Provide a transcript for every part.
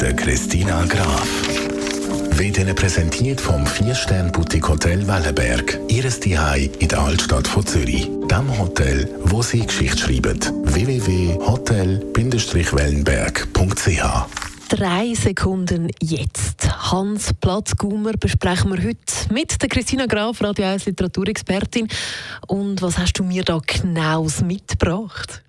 der Christina Graf. Wird Ihnen präsentiert vom 4-Stern-Boutique Hotel Wellenberg. Ihres Zuhause in der Altstadt von Zürich. Dem Hotel, wo Sie Geschichte schreiben. www.hotel-wellenberg.ch Drei Sekunden jetzt. Hans Platzgummer besprechen wir heute mit der Christina Graf, Radio 1 Literaturexpertin. Und was hast du mir da genau mitgebracht?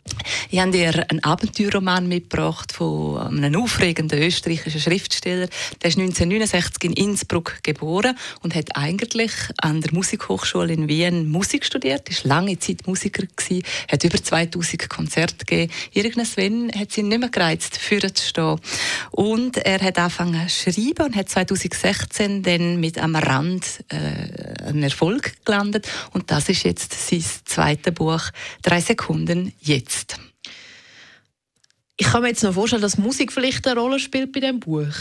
Ich habe dir einen Abenteuerroman mitgebracht von einem aufregenden österreichischen Schriftsteller. Der ist 1969 in Innsbruck geboren und hat eigentlich an der Musikhochschule in Wien Musik studiert. Er war lange Zeit Musiker gewesen, hat über 2000 Konzerte gegeben. Irgendwann hat sie nicht mehr gereizt, führen zu stehen. Und er hat angefangen zu schreiben und hat 2016 dann mit am Rand äh, einen Erfolg gelandet. Und das ist jetzt sein zweites Buch, «Drei Sekunden jetzt». Ich kann mir jetzt noch vorstellen, dass Musik vielleicht eine Rolle spielt bei diesem Buch.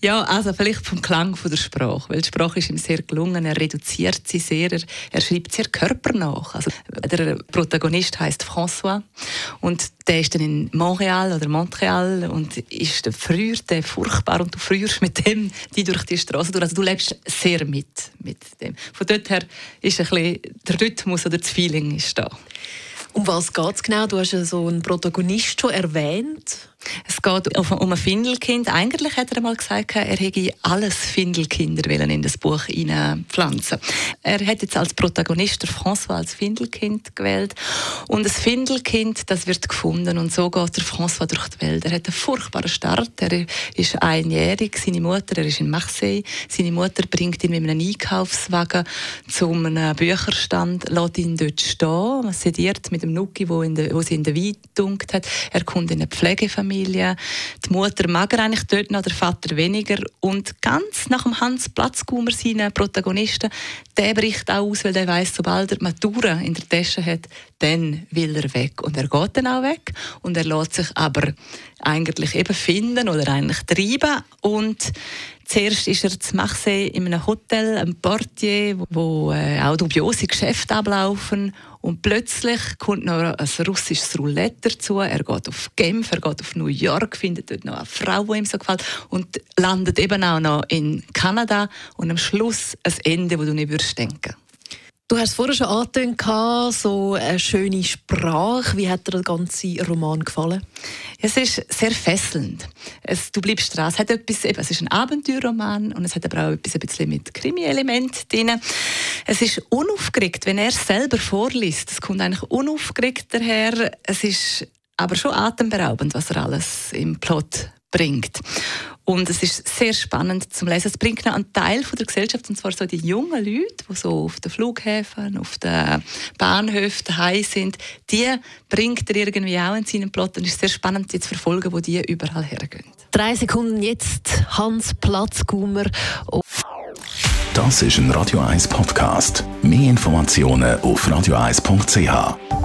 Ja, also vielleicht vom Klang von der Sprache, weil die Sprache ist ihm sehr gelungen. Er reduziert sie sehr, er, er schreibt sehr körpernach. Also der Protagonist heißt François und der ist dann in Montreal oder Montreal und ist früher der furchtbar und du früherst mit dem die durch die Straße durch. Also du lebst sehr mit mit dem. Von dort her ist ein bisschen der Rhythmus oder das Feeling ist da. Um was geht es genau? Du hast ja so einen Protagonist schon erwähnt. Es geht um ein Findelkind. Eigentlich hat er einmal gesagt, er hätte alles Findelkinder in das Buch pflanzen. Er hat jetzt als Protagonist der François als Findelkind gewählt. Und das Findelkind, das wird gefunden. Und so geht der François durch die Welt. Er hat einen furchtbaren Start. Er ist einjährig. Seine Mutter, er ist in Marseille. Seine Mutter bringt ihn mit einem Einkaufswagen zu einem Bücherstand, lässt ihn dort stehen, sediert mit dem Nuki, wo, wo sie in der Wein dunkt hat. Er kommt in eine Pflegefamilie Familie. Die Mutter mag er eigentlich dort noch, der Vater weniger. Und ganz nach dem Hans Platzgummer, seinen Protagonisten, der bricht auch aus, weil der weiß, sobald er die Matura in der Tasche hat, dann will er weg. Und er geht dann auch weg. Und er lässt sich aber eigentlich eben finden oder eigentlich treiben. Und Zuerst ist er zu Marseille in einem Hotel, einem Portier, wo äh, auch dubiose Geschäfte ablaufen. Und plötzlich kommt noch ein russisches Roulette dazu. Er geht auf Genf, er geht auf New York, findet dort noch eine Frau, die ihm so gefällt und landet eben auch noch in Kanada. Und am Schluss ein Ende, wo du nicht würdest denken Du hast vorher schon angetönt, so eine schöne Sprache. Wie hat dir der ganze Roman gefallen? Es ist sehr fesselnd. Es, du bleibst dran. Es, hat etwas, es ist ein Abenteuerroman und es hat aber auch etwas ein bisschen mit Krimi-Element drin. Es ist unaufgeregt, wenn er es selber vorliest. Es kommt eigentlich unaufgeregt daher. Es ist aber schon atemberaubend, was er alles im Plot bringt. Und es ist sehr spannend zu lesen. Es bringt noch einen Teil von der Gesellschaft, und zwar so die jungen Leute, die so auf den Flughäfen, auf den Bahnhöfen daheim sind, die bringt er irgendwie auch in seinen Plot. Und es ist sehr spannend, die zu verfolgen, wo die überall hergehen. Drei Sekunden jetzt, Hans Platzgummer. Das ist ein Radio 1 Podcast. Mehr Informationen auf radio1.ch.